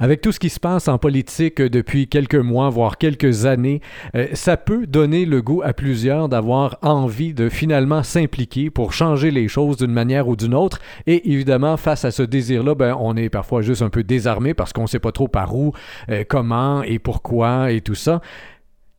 Avec tout ce qui se passe en politique depuis quelques mois, voire quelques années, euh, ça peut donner le goût à plusieurs d'avoir envie de finalement s'impliquer pour changer les choses d'une manière ou d'une autre. Et évidemment, face à ce désir-là, ben, on est parfois juste un peu désarmé parce qu'on sait pas trop par où, euh, comment et pourquoi et tout ça.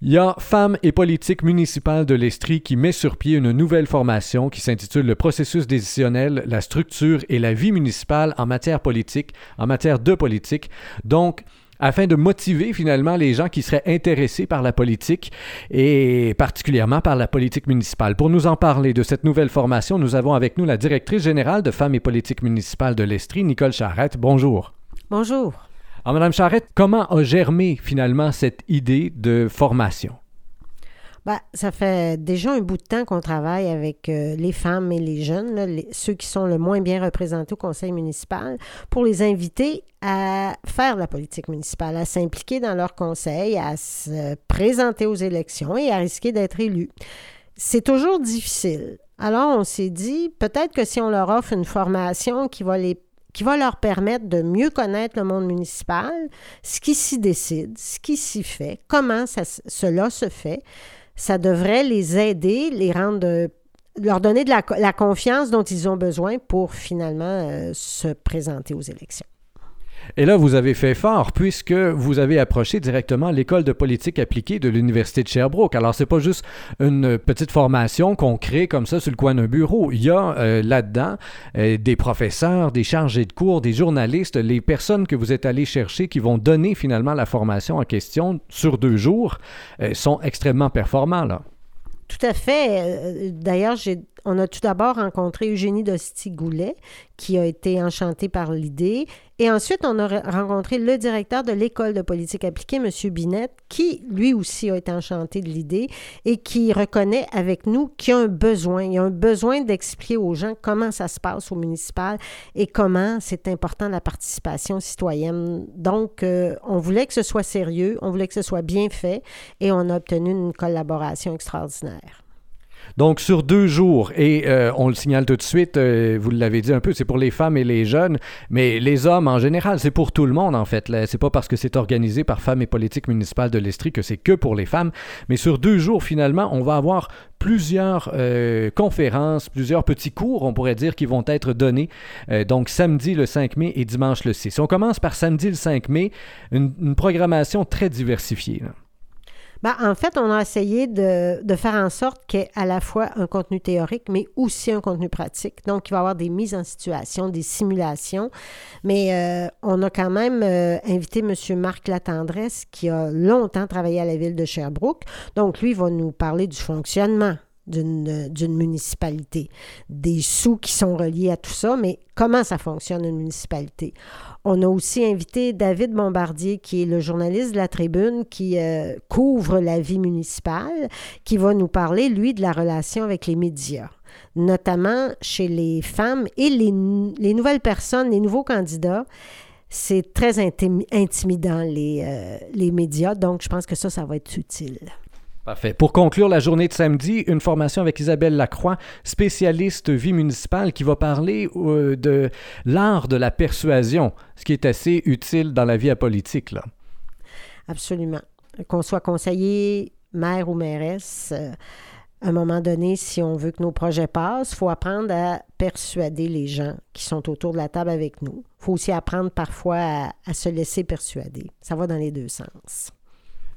Il y a Femmes et politique municipale de l'Estrie qui met sur pied une nouvelle formation qui s'intitule Le processus décisionnel, la structure et la vie municipale en matière politique, en matière de politique. Donc, afin de motiver finalement les gens qui seraient intéressés par la politique et particulièrement par la politique municipale. Pour nous en parler de cette nouvelle formation, nous avons avec nous la directrice générale de Femmes et politique municipale de l'Estrie, Nicole Charrette. Bonjour. Bonjour. Alors, Madame Charrette, comment a germé finalement cette idée de formation? Ben, ça fait déjà un bout de temps qu'on travaille avec euh, les femmes et les jeunes, ceux qui sont le moins bien représentés au conseil municipal, pour les inviter à faire la politique municipale, à s'impliquer dans leur conseil, à se présenter aux élections et à risquer d'être élus. C'est toujours difficile. Alors, on s'est dit, peut-être que si on leur offre une formation qui va les qui va leur permettre de mieux connaître le monde municipal, ce qui s'y décide, ce qui s'y fait, comment cela se fait. Ça devrait les aider, les rendre, leur donner de la, confiance dont ils ont besoin pour finalement euh, se présenter aux élections. Et là, vous avez fait fort puisque vous avez approché directement l'école de politique appliquée de l'Université de Sherbrooke. Alors, c'est pas juste une petite formation qu'on crée comme ça sur le coin d'un bureau. Il y a euh, là-dedans euh, des professeurs, des chargés de cours, des journalistes, les personnes que vous êtes allés chercher qui vont donner finalement la formation en question sur deux jours euh, sont extrêmement performants, là. Tout à fait. D'ailleurs, on a tout d'abord rencontré Eugénie Dosti-Goulet, qui a été enchantée par l'idée, et ensuite, on a rencontré le directeur de l'école de politique appliquée, M. Binette, qui lui aussi a été enchanté de l'idée et qui reconnaît avec nous qu'il y a un besoin. Il y a un besoin d'expliquer aux gens comment ça se passe au municipal et comment c'est important la participation citoyenne. Donc, euh, on voulait que ce soit sérieux, on voulait que ce soit bien fait et on a obtenu une collaboration extraordinaire. Donc, sur deux jours, et euh, on le signale tout de suite, euh, vous l'avez dit un peu, c'est pour les femmes et les jeunes, mais les hommes en général, c'est pour tout le monde en fait. C'est pas parce que c'est organisé par Femmes et Politique municipale de l'Estrie que c'est que pour les femmes, mais sur deux jours, finalement, on va avoir plusieurs euh, conférences, plusieurs petits cours, on pourrait dire, qui vont être donnés. donc, samedi le 5 mai et dimanche le 6. On commence par samedi le 5 mai, une, programmation très diversifiée. Ben, en fait, on a essayé de, faire en sorte qu'il y ait à la fois un contenu théorique, mais aussi un contenu pratique. Donc, il va y avoir des mises en situation, des simulations. Mais euh, on a quand même euh, invité M. Marc Latendresse, qui a longtemps travaillé à la ville de Sherbrooke. Donc, lui, il va nous parler du fonctionnement d'une municipalité, des sous qui sont reliés à tout ça, mais comment ça fonctionne une municipalité? On a aussi invité David Bombardier, qui est le journaliste de la Tribune, qui euh, couvre la vie municipale, qui va nous parler, lui, de la relation avec les médias notamment chez les femmes et les, les nouvelles personnes, les nouveaux candidats c'est très intimidant, les, euh, les médias. Donc, je pense que ça, ça va être utile. Pour conclure la journée de samedi, une formation avec Isabelle Lacroix, spécialiste vie municipale, qui va parler euh, de l'art de la persuasion, ce qui est assez utile dans la vie apolitique. Là. Absolument. Qu'on soit conseiller, maire ou mairesse, euh, à un moment donné, si on veut que nos projets passent, il faut apprendre à persuader les gens qui sont autour de la table avec nous. Il faut aussi apprendre parfois à se laisser persuader. Ça va dans les deux sens.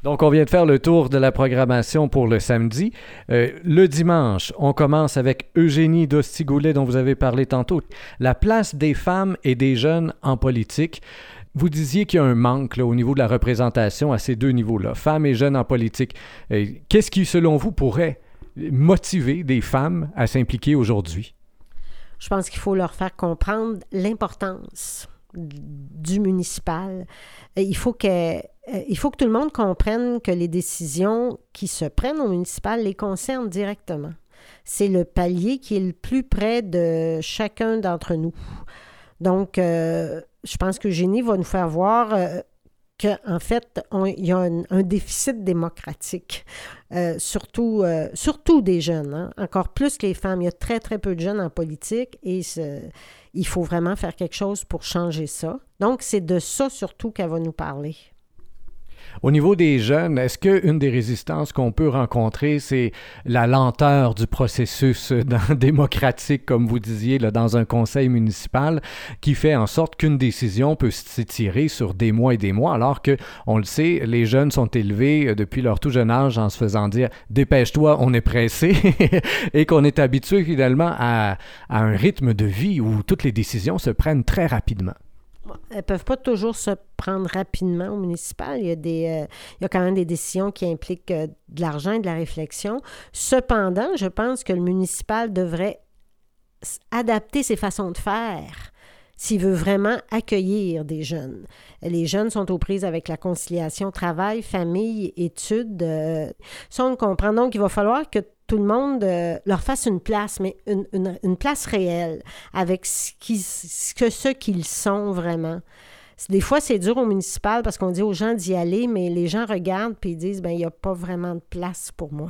Donc, on vient de faire le tour de la programmation pour le samedi. Euh, le dimanche, on commence avec Eugénie Dostigoulet, dont vous avez parlé tantôt. La place des femmes et des jeunes en politique. Vous disiez qu'il y a un manque au niveau de la représentation à ces deux niveaux-là, femmes et jeunes en politique. Euh, qu'est-ce qui, selon vous, pourrait motiver des femmes à s'impliquer aujourd'hui? Je pense qu'il faut leur faire comprendre l'importance du municipal. Euh, il faut, que, euh, il faut que tout le monde comprenne que les décisions qui se prennent au municipal les concernent directement. C'est le palier qui est le plus près de chacun d'entre nous. Donc, euh, je pense que Génie va nous faire voir qu'en fait, il y a un, déficit démocratique, euh, surtout, euh, surtout des jeunes, hein. encore plus que les femmes. Il y a très, très peu de jeunes en politique et il faut vraiment faire quelque chose pour changer ça. Donc, c'est de ça surtout qu'elle va nous parler. Au niveau des jeunes, est-ce qu'une des résistances qu'on peut rencontrer, c'est la lenteur du processus démocratique, comme vous disiez, là, dans un conseil municipal, qui fait en sorte qu'une décision peut s'étirer sur des mois et des mois, alors que, on le sait, les jeunes sont élevés euh, depuis leur tout jeune âge en se faisant dire dépêche-toi, on est pressé, et qu'on est habitué finalement à un rythme de vie où toutes les décisions se prennent très rapidement elles ne peuvent pas toujours se prendre rapidement au municipal. Il y a, des, euh, il y a quand même des décisions qui impliquent euh, de l'argent et de la réflexion. Cependant, je pense que le municipal devrait adapter ses façons de faire s'il veut vraiment accueillir des jeunes. Les jeunes sont aux prises avec la conciliation travail, famille, études. Euh, ça, on comprend donc qu'il va falloir que tout le monde euh, leur fasse une place, mais une, place réelle, avec ce, ce que ceux qu'ils sont vraiment. Des fois, c'est dur au municipal parce qu'on dit aux gens d'y aller, mais les gens regardent puis ils disent, ben il n'y a pas vraiment de place pour moi.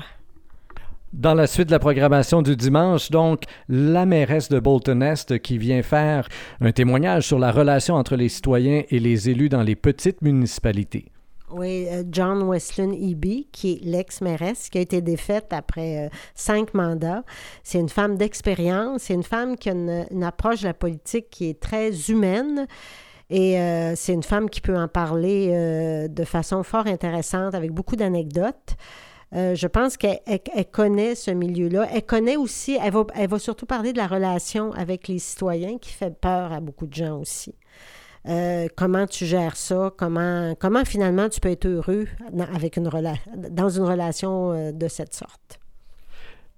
Dans la suite de la programmation du dimanche, donc, la mairesse de Bolton Est qui vient faire un témoignage sur la relation entre les citoyens et les élus dans les petites municipalités. Oui, euh, John Westlin Eby, qui est l'ex-mairesse, qui a été défaite après euh, cinq mandats. C'est une femme d'expérience, c'est une femme qui a une, approche de la politique qui est très humaine. Et euh, c'est une femme qui peut en parler de façon fort intéressante, avec beaucoup d'anecdotes. je pense qu'elle connaît ce milieu-là. Elle connaît aussi, elle va surtout parler de la relation avec les citoyens qui fait peur à beaucoup de gens aussi. Euh, comment tu gères ça, comment, comment finalement tu peux être heureux avec une dans une relation euh, de cette sorte?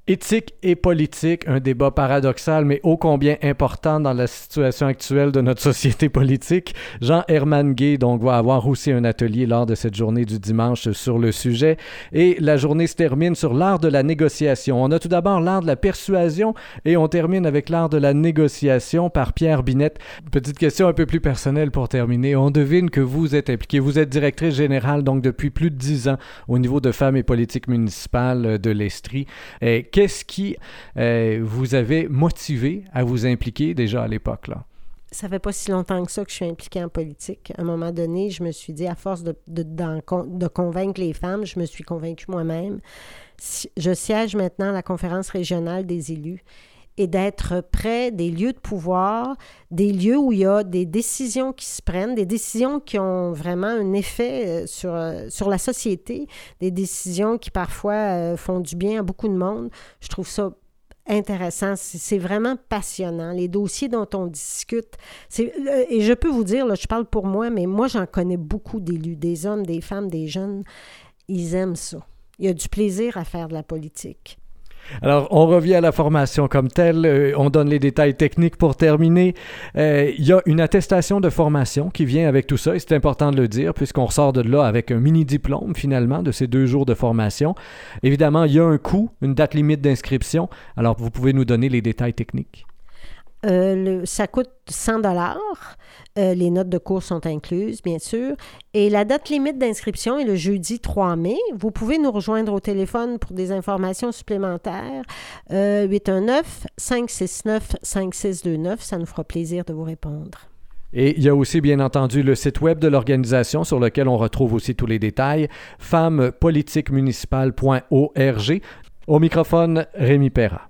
Éthique et politique, un débat paradoxal mais ô combien important dans la situation actuelle de notre société politique. Jean-Hermann Gay donc va avoir aussi un atelier lors de cette journée du dimanche sur le sujet et la journée se termine sur l'art de la négociation. On a tout d'abord l'art de la persuasion et on termine avec l'art de la négociation par Pierre Binette. Petite question un peu plus personnelle pour terminer. On devine que vous êtes impliqué. Vous êtes directrice générale donc depuis plus de dix ans au niveau de femmes et politique municipale de l'Estrie. Qu'est-ce qui euh, vous avait motivé à vous impliquer déjà à l'époque? là? ça fait pas si longtemps que ça que je suis impliquée en politique. À un moment donné, je me suis dit, à force de, de, de convaincre les femmes, je me suis convaincue moi-même. Je siège maintenant à la conférence régionale des élus et d'être près des lieux de pouvoir, des lieux où il y a des décisions qui se prennent, des décisions qui ont vraiment un effet euh, sur, euh, sur la société, des décisions qui parfois euh, font du bien à beaucoup de monde. Je trouve ça intéressant. C'est vraiment passionnant. Les dossiers dont on discute. Et je peux vous dire, là, je parle pour moi, mais moi, j'en connais beaucoup d'élus, des hommes, des femmes, des jeunes. Ils aiment ça. Il y a du plaisir à faire de la politique. Alors, on revient à la formation comme telle. Euh, on donne les détails techniques pour terminer. Euh, il y a une attestation de formation qui vient avec tout ça, et c'est important de le dire, puisqu'on ressort de là avec un mini-diplôme, finalement, de ces deux jours de formation. Évidemment, il y a un coût, une date limite d'inscription. Alors, vous pouvez nous donner les détails techniques. Euh, ça coûte 100 dollars. Euh, les notes de cours sont incluses, bien sûr. Et la date limite d'inscription est le jeudi 3 mai. Vous pouvez nous rejoindre au téléphone pour des informations supplémentaires. 819-569-5629. Euh, ça nous fera plaisir de vous répondre. Et il y a aussi, bien entendu, le site web de l'organisation sur lequel on retrouve aussi tous les détails, femmepolitiquemunicipale.org. Au microphone, Rémi Perra.